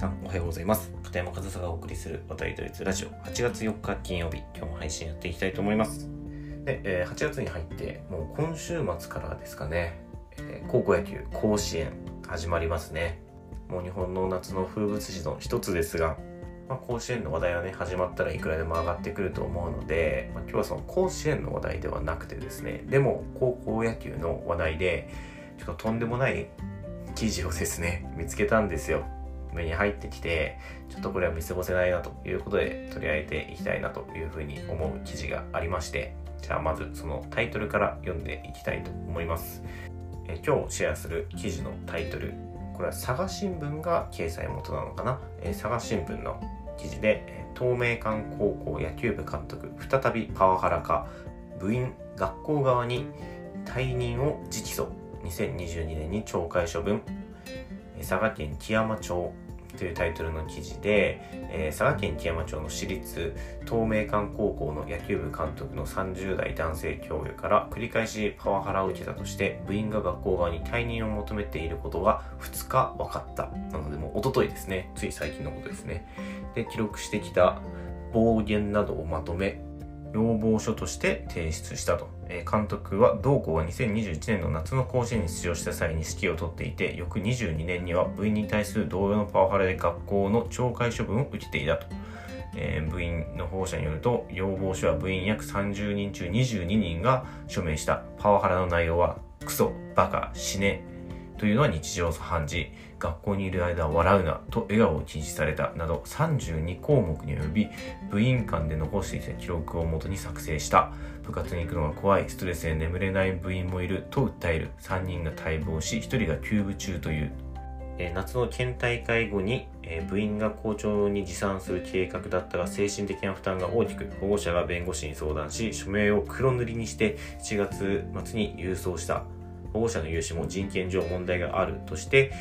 さんおはようございます。片山和沙がお送りする渡りドイツラジオ。8月4日金曜日。今日も配信やっていきたいと思います。で、えー、8月に入ってもう今週末からですかね、えー、高校野球甲子園始まりますね。もう日本の夏の風物詩の一つですが、まあ、甲子園の話題はね始まったらいくらでも上がってくると思うので、まあ、今日はその甲子園の話題ではなくてですねでも高校野球の話題でちょっととんでもない記事をですね見つけたんですよ。目に入ってきてちょっとこれは見過ごせないなということで取り上げていきたいなというふうに思う記事がありましてじゃあまずそのタイトルから読んでいきたいと思います。え今日シェアする記事のタイトルこれは佐賀新聞が掲載元なのかな、え佐賀新聞の記事で東名館高校野球部監督再びパワハラか部員学校側に退任を直訴。2022年に懲戒処分。佐賀県木山町というタイトルの記事で、えー、佐賀県木山町の私立東名館高校の野球部監督の30代男性教諭から繰り返しパワハラを受けたとして部員が学校側に退任を求めていることが2日分かったなのでもう一昨日ですねつい最近のことですねで記録してきた暴言などをまとめ要望書として提出したと。監督は同校は2021年の夏の甲子園に出場した際に指揮を執っていて、翌22年には部員に対する同様のパワハラで学校の懲戒処分を受けていたと。えー、部員の保護者によると、要望書は部員約30人中22人が署名したパワハラの内容は、クソ、バカ、死ね、というのは日常茶飯事。学校にいる間は笑うなと笑顔を禁止された。など32項目に及び部員間で残していた記録をもとに作成した。部活に行くのが怖い。ストレスで眠れない部員もいる。と訴える。3人が待望し1人が休部中という。夏の県大会後に部員が校長に持参する計画だったが精神的な負担が大きく保護者が弁護士に相談し署名を黒塗りにして7月末に郵送した。保護者の融資も人権上問題があるとして、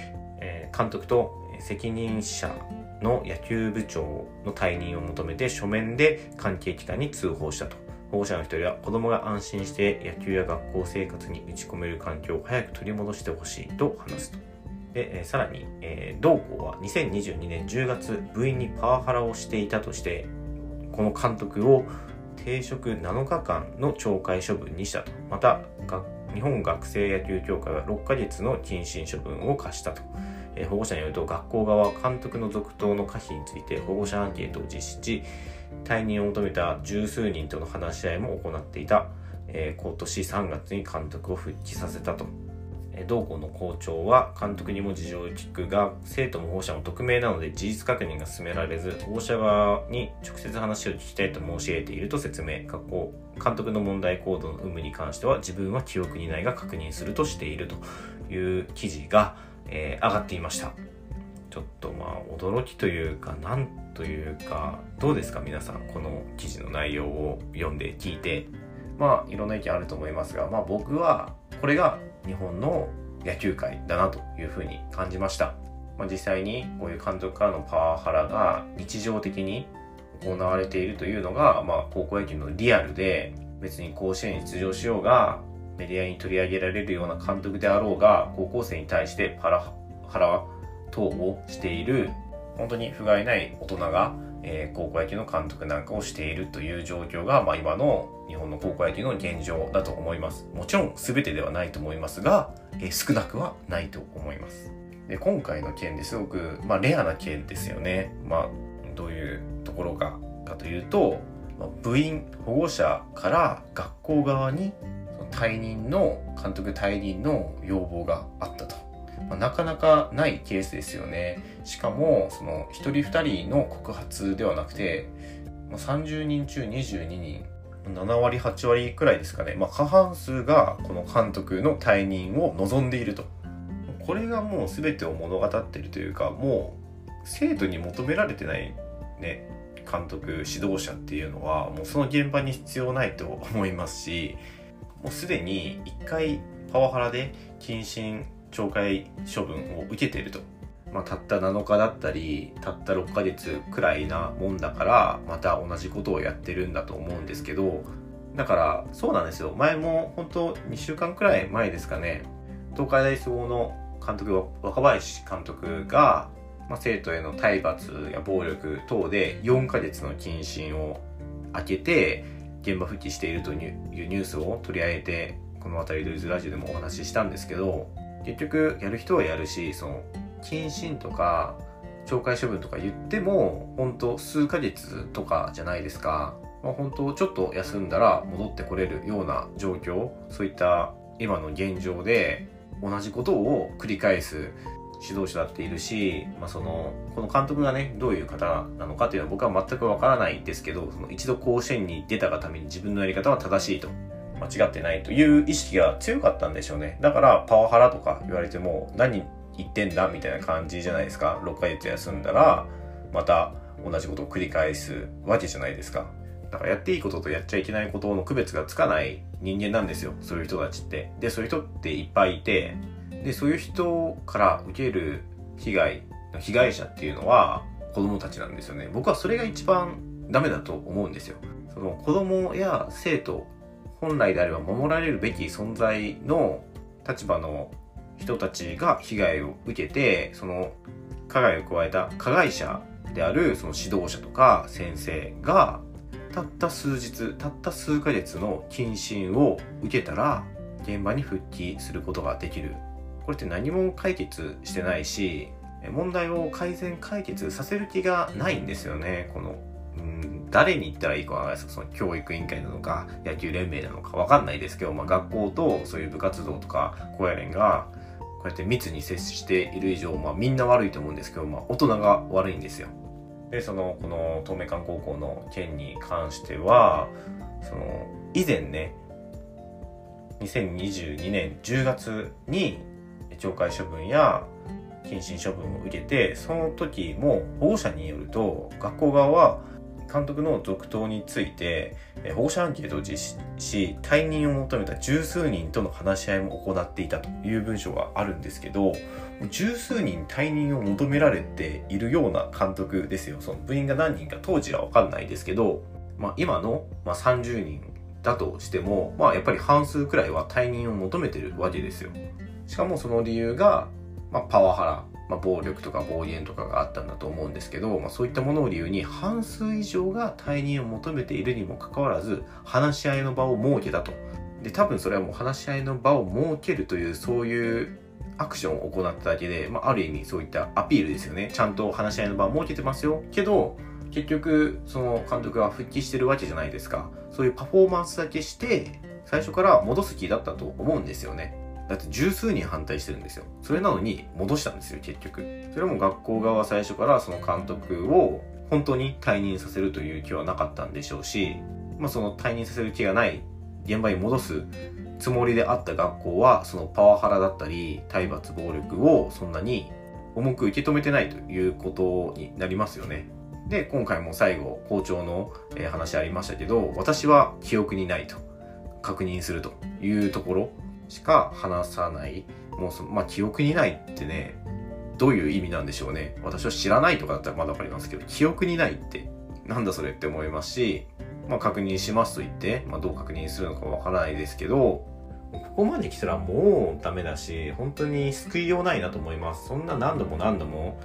えー、監督と責任者の野球部長の退任を求めて書面で関係機関に通報したと。保護者の一人は子供が安心して野球や学校生活に打ち込める環境を早く取り戻してほしいと話すと。で、えー、さらに、えー、同校は2022年10月部員にパワハラをしていたとして、この監督を停職7日間の懲戒処分にしたと。また、学日本学生野球協会は6ヶ月の謹慎処分を課したと。え、保護者によると学校側は監督の続投の可否について保護者アンケートを実施し、退任を求めた十数人との話し合いも行っていた。え、今年3月に監督を復帰させたと。同校の校長は監督にも事情を聞くが生徒も保護者も匿名なので事実確認が進められず保護者側に直接話を聞きたいと申し入れていると説明。学校監督の問題行動の有無に関しては自分は記憶にないが確認するとしているという記事が、えー、上がっていました。ちょっとまあ驚きというかなんというかどうですか皆さんこの記事の内容を読んで聞いて。まあいろんな意見あると思いますがまあ僕はこれが日本の野球界だなというふうに感じました。まあ、実際にこういう監督からのパワハラが日常的に行われているというのが、まあ、高校野球のリアルで別に甲子園に出場しようがメディアに取り上げられるような監督であろうが高校生に対してパラハラ等をしている本当に不甲斐ない大人がえー、高校野球の監督なんかをしているという状況が、まあ、今の日本の高校野球の現状だと思います。もちろん全てではないと思いますが、えー、少なくはないと思います。で今回の件ですごく、まあ、レアな件ですよね。まあ、どういうところかかというと、まあ、部員、保護者から学校側に退任の、監督退任の要望があったと。まあ、なかなかないケースですよね。しかも、その、一人二人の告発ではなくて、まあ、30人中22人、7割、8割くらいですかね。まあ、過半数がこの監督の退任を望んでいると。これがもう全てを物語ってるというか、もう、生徒に求められてないね、監督、指導者っていうのは、もうその現場に必要ないと思いますし、もうすでに一回パワハラで謹慎懲戒処分を受けていると。まあ、たった7日だったり、たった6ヶ月くらいなもんだから、また同じことをやってるんだと思うんですけど、だから、そうなんですよ。前も、本当2週間くらい前ですかね、東海大総合の監督、若林監督が、まあ、生徒への体罰や暴力等で4ヶ月の謹慎を明けて現場復帰しているというニュースを取り上げてこの渡りドイズラジオでもお話ししたんですけど結局やる人はやるしその謹慎とか懲戒処分とか言っても本当数ヶ月とかじゃないですか、まあ、本当ちょっと休んだら戻ってこれるような状況そういった今の現状で同じことを繰り返す指導者だっているし、まあ、そのこの監督がねどういう方なのかっていうのは僕は全くわからないですけどその一度甲子園に出たがために自分のやり方は正しいと間違ってないという意識が強かったんでしょうね。だからパワハラとか言われても何言ってんだみたいな感じじゃないですか。6ヶ月休んだらまた同じことを繰り返すわけじゃないですか。だからやっていいこととやっちゃいけないことの区別がつかない人間なんですよ。そういう人たちって。でそういう人っていっぱいいてでそういう人から受ける被害の被害者っていうのは子供たちなんですよね。僕はそれが一番ダメだと思うんですよ。その子供や生徒本来であれば守られるべき存在の立場の人たちが被害を受けてその加害を加えた加害者であるその指導者とか先生がたった数日たった数ヶ月の謹慎を受けたら現場に復帰することができる。これって何も解決してないし問題を改善解決させる気がないんですよねこの誰に言ったらいいかわからないですその教育委員会なのか野球連盟なのかわかんないですけど、まあ、学校とそういう部活動とか高野連がこうやって密に接している以上、まあ、みんな悪いと思うんですけど、まあ、大人が悪いんですよ。でそのこの東名館高校の件に関してはその以前ね2022年10月に懲戒処分や謹慎処分を受けてその時も保護者によると学校側は監督の続投について保護者アンケートを実施し退任を求めた十数人との話し合いも行っていたという文章があるんですけど十数人退任を求められているような監督ですよ。その部員が何人か当時は分かんないですけど、まあ、今の、ま、30人だとしても、まあ、やっぱり半数くらいは退任を求めてるわけですよ。しかもその理由が、まあ、パワハラまあ、暴力とか暴言とかがあったんだと思うんですけど、まあ、そういったものを理由に半数以上が退任を求めているにもかかわらず話し合いの場を設けたと。で多分それはもう話し合いの場を設けるというそういうアクションを行っただけで、まあ、ある意味そういったアピールですよね。ちゃんと話し合いの場を設けてますよ。けど結局その監督は復帰してるわけじゃないですか。そういうパフォーマンスだけして最初から戻す気だったと思うんですよね。だって十数人反対してるんですよ。それなのに戻したんですよ、結局。それも学校側は最初からその監督を本当に退任させるという気はなかったんでしょうし、まあその退任させる気がない現場に戻すつもりであった学校はそのパワハラだったり体罰暴力をそんなに重く受け止めてないということになりますよね。で、今回も最後校長の話ありましたけど、私は記憶にないと確認するというところしか話さない。もうそ、まあ、記憶にないってね、どういう意味なんでしょうね。私は知らないとかだったらまだわかりますけど、記憶にないって、なんだそれって思いますし、まあ、確認しますと言って、まあ、どう確認するのかわからないですけど、ここまで来たらもうダメだし、本当に救いようないなと思います。そんな何度も何度も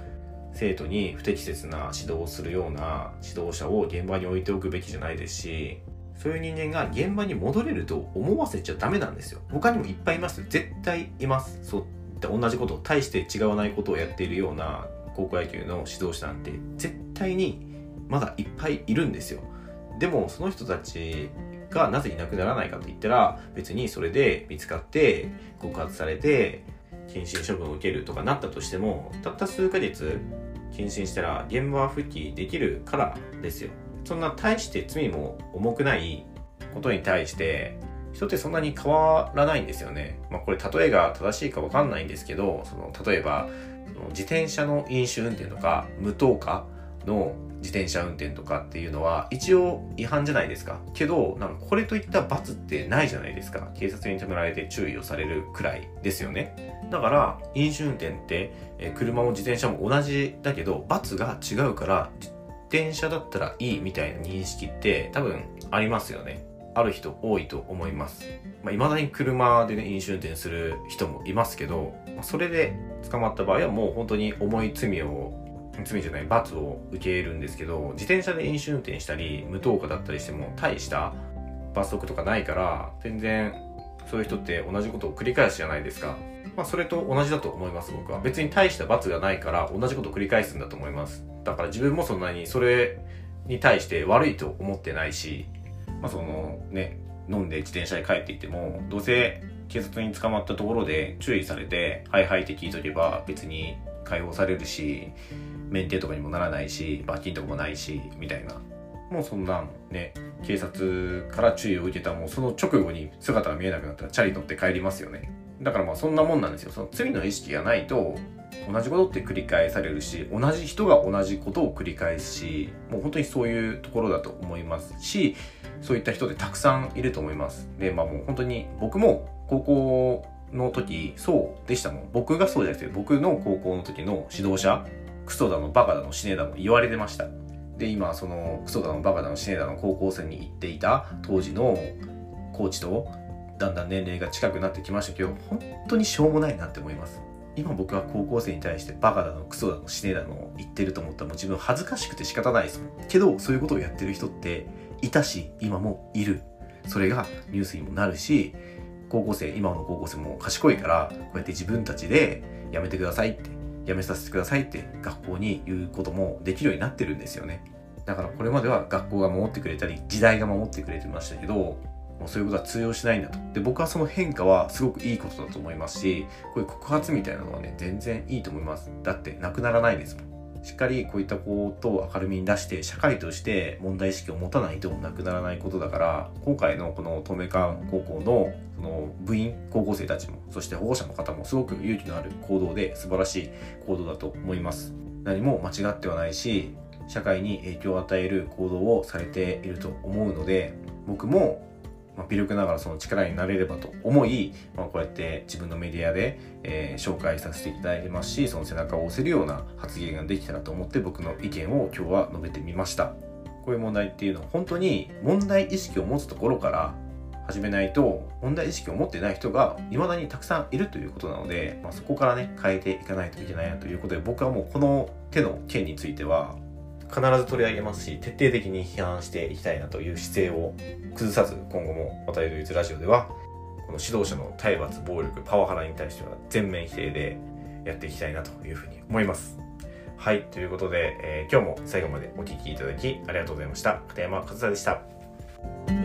生徒に不適切な指導をするような指導者を現場に置いておくべきじゃないですし、そういう人間が現場に戻れると思わせちゃダメなんですよ。他にもいっぱいいます。絶対います。そう同じことを大して違わないことをやっているような高校野球の指導者なんて絶対にまだいっぱいいるんですよ。でもその人たちがなぜいなくならないかと言ったら別にそれで見つかって告発されて謹慎処分を受けるとかなったとしてもたった数ヶ月謹慎したら現場復帰できるからですよ。そんな大して罪も重くないことに対して人ってそんなに変わらないんですよね。まあこれ例えが正しいかわかんないんですけど、その例えば自転車の飲酒運転とか無灯火の自転車運転とかっていうのは一応違反じゃないですか。けど、なんかこれといった罰ってないじゃないですか。警察に止められて注意をされるくらいですよね。だから、飲酒運転って、車も自転車も同じだけど、罰が違うから、転車だったらいいみたいな認識って多分ありますよね。ある人多いと思います。まあ、未だに車でね、飲酒運転する人もいますけど、それで捕まった場合はもう本当に重い罪を罪じゃない罰を受けるんですけど自転車で飲酒運転したり無灯火だったりしても大した罰則とかないから全然そういう人って同じことを繰り返すじゃないですかまあそれと同じだと思います僕は別に大した罰がないから同じことを繰り返すんだと思いますだから自分もそんなにそれに対して悪いと思ってないしまあそのね飲んで自転車で帰っていってもどうせ警察に捕まったところで注意されてはいはいって聞いとけば別に解放されるし免停とかにもならないし罰金とかもないしみたいな。もうそんなんね警察から注意を受けたもうその直後に姿が見えなくなったらチャリ乗って帰りますよね。だからまあそんなもんなんですよ。その罪の意識がないと同じことって繰り返されるし同じ人が同じことを繰り返すしもう本当にそういうところだと思いますしそういった人ってたくさんいると思います。でまあもう本当に僕も高校の時そうでしたもん。僕がそうじゃないですけど僕の高校の時の指導者クソだのバカだの死ねだの言われてました。で今そのクソだのバカだの死ねだの高校生に行っていた当時のコーチとだんだん年齢が近くなってきましたけど本当にしょうもないなって思います。今僕は高校生に対してバカだのクソだの死ねだの言ってると思ったらもう自分恥ずかしくて仕方ないですもん。けどそういうことをやってる人っていたし今もいる。それがニュースにもなるし高校生今の高校生も賢いからこうやって自分たちでやめてくださいってやめさせてくださいって学校に言うこともできるようになってるんですよね。だからこれまでは学校が守ってくれたり時代が守ってくれてましたけどもうそういうことは通用しないんだと。で、僕はその変化はすごくいいことだと思いますし、こういう告発みたいなのはね、全然いいと思います。だってなくならないですもん。しっかりこういったことを明るみに出して、社会として問題意識を持たないとなくならないことだから、今回のこの東名館高校のその部員、高校生たちも、そして保護者の方もすごく勇気のある行動で素晴らしい行動だと思います。何も間違ってはないし、社会に影響を与える行動をされていると思うので、僕もまあ、微力ながらその力になれればと思い、まあ、こうやって自分のメディアで、えー、紹介させていただいてますしその背中を押せるような発言ができたらと思って僕の意見を今日は述べてみました。こういう問題っていうのは本当に問題意識を持つところから始めないと問題意識を持ってない人が未だにたくさんいるということなので、まあ、そこからね変えていかないといけないなということで僕はもうこの手の件については必ず取り上げますし徹底的に批判していきたいなという姿勢を崩さず今後も渡りドイツラジオではこの指導者の体罰暴力パワハラに対しては全面否定でやっていきたいなというふうに思います。はいということで、えー、今日も最後までお聴きいただきありがとうございました。片山和也でした。